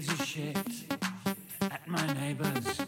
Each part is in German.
shit at my neighbors.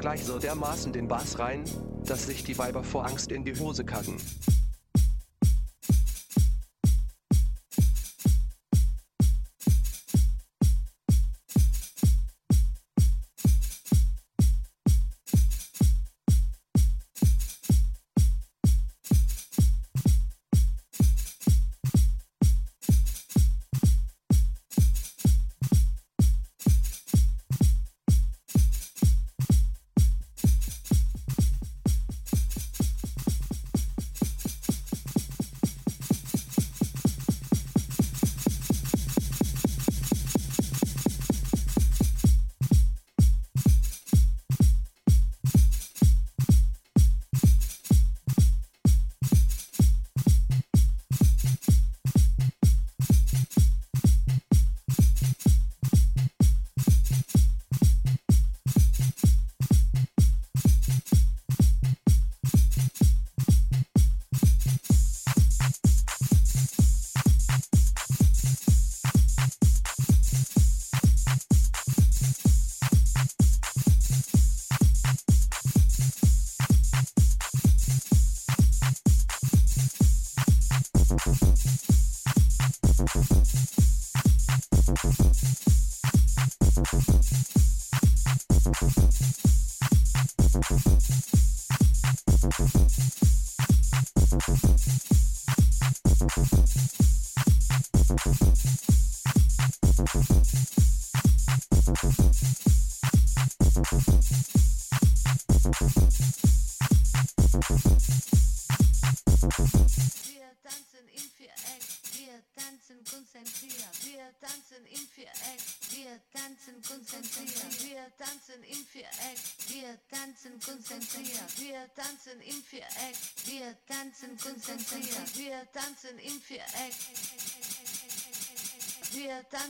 gleich so dermaßen den Bass rein, dass sich die Weiber vor Angst in die Hose kacken.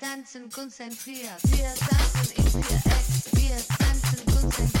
tanzen konzentriert. Wir tanzen in vier Eck. Wir tanzen konzentriert.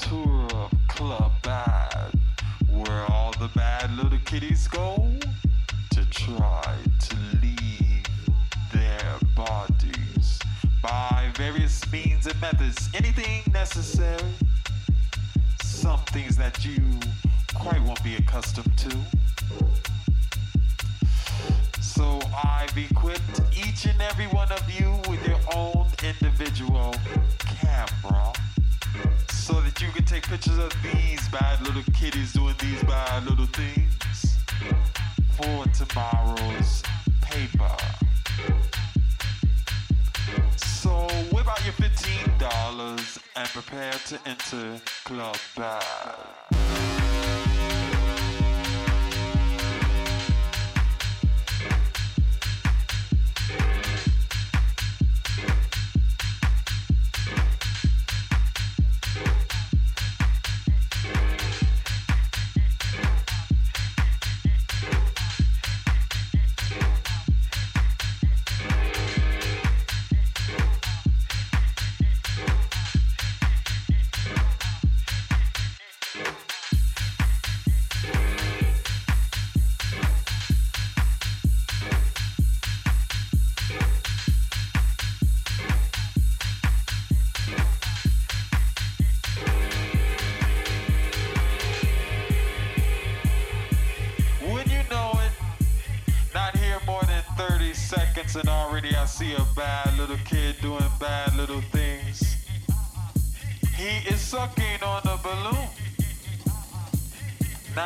two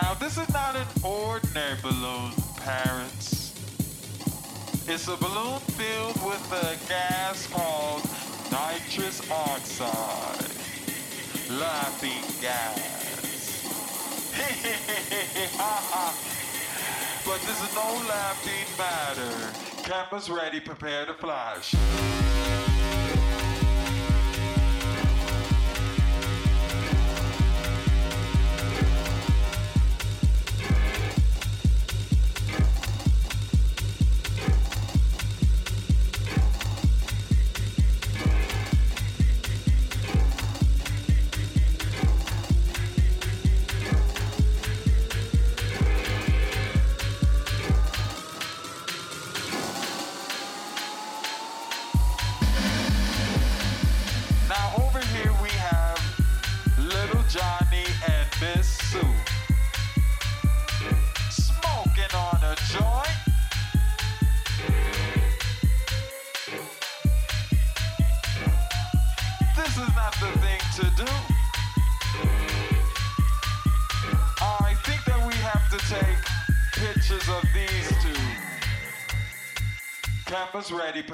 Now, this is not an ordinary balloon, parents. It's a balloon filled with a gas called nitrous oxide, laughing gas. but this is no laughing matter. Cameras ready, prepare to flash.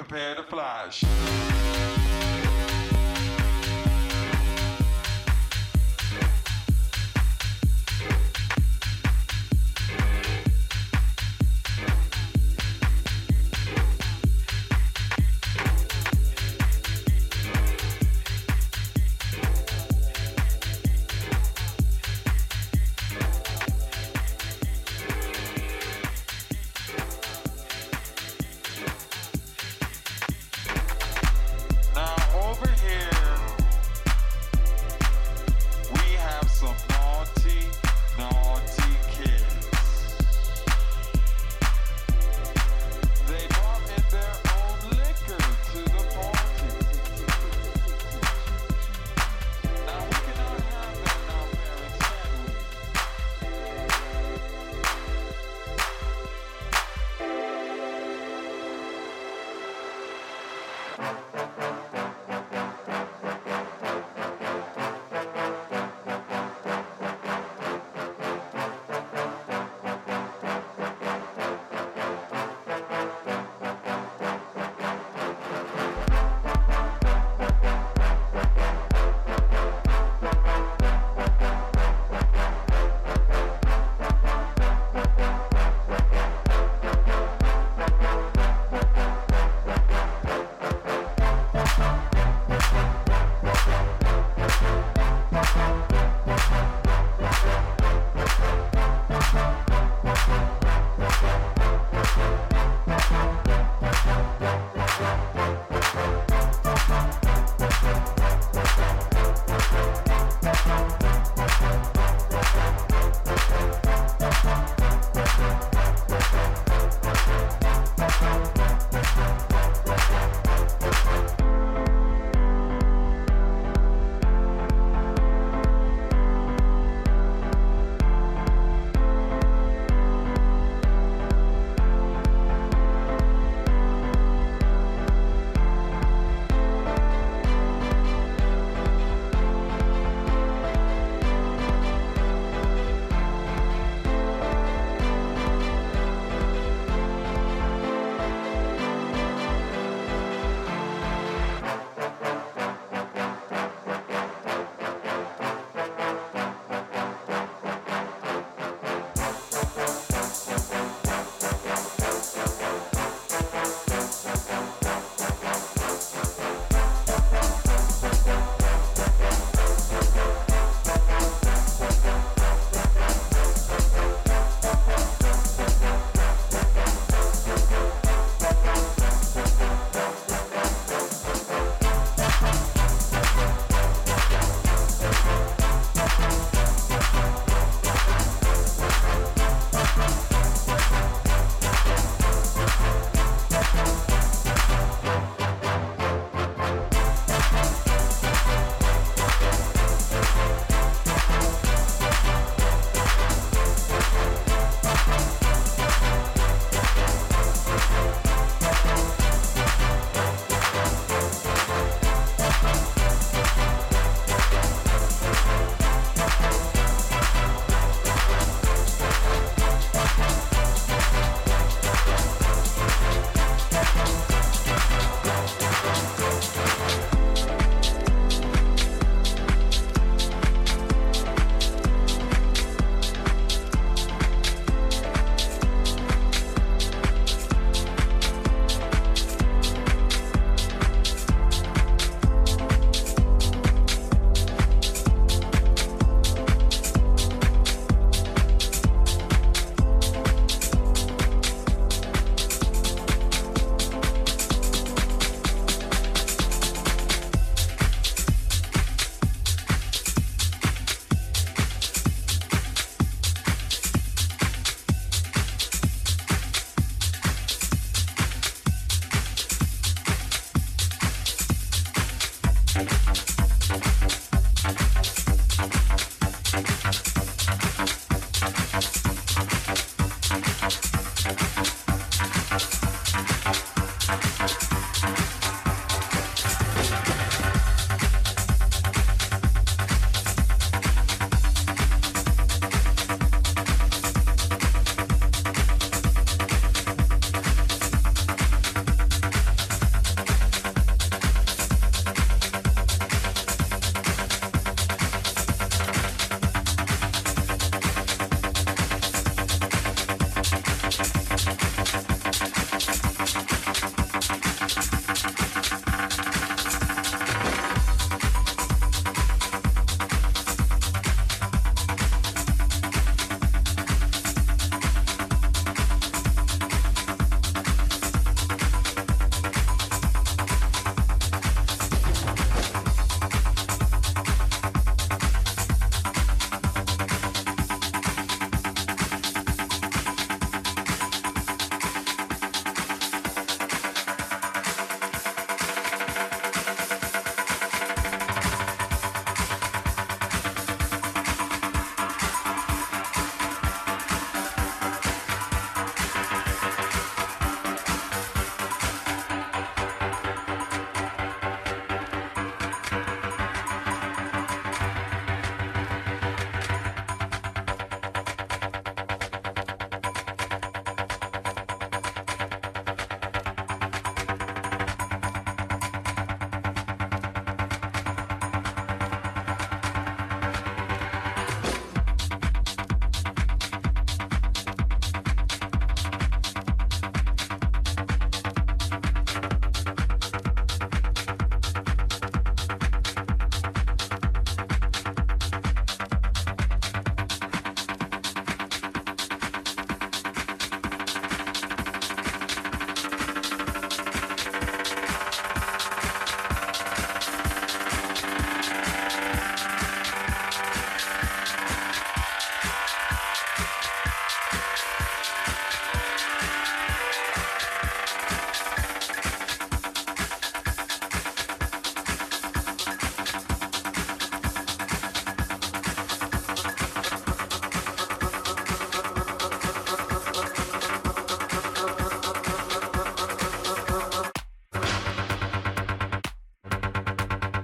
prepare to flash.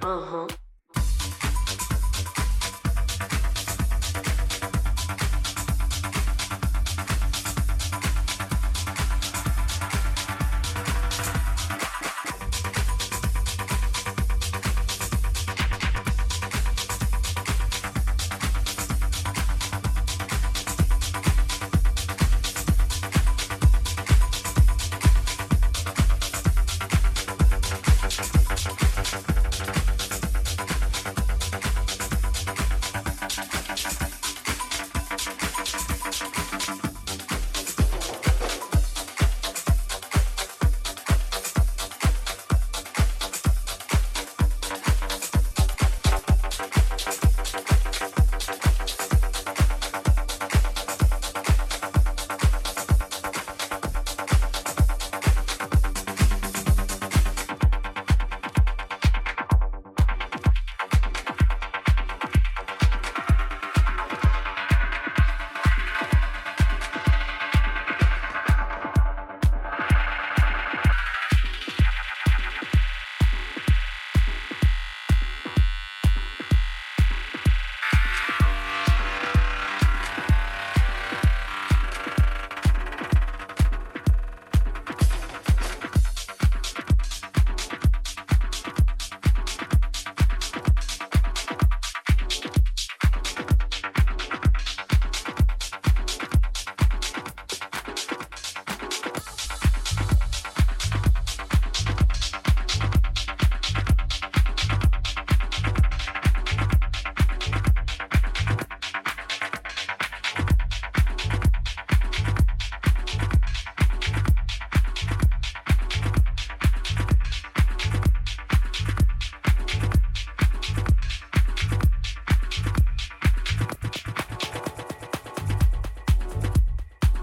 Uh huh.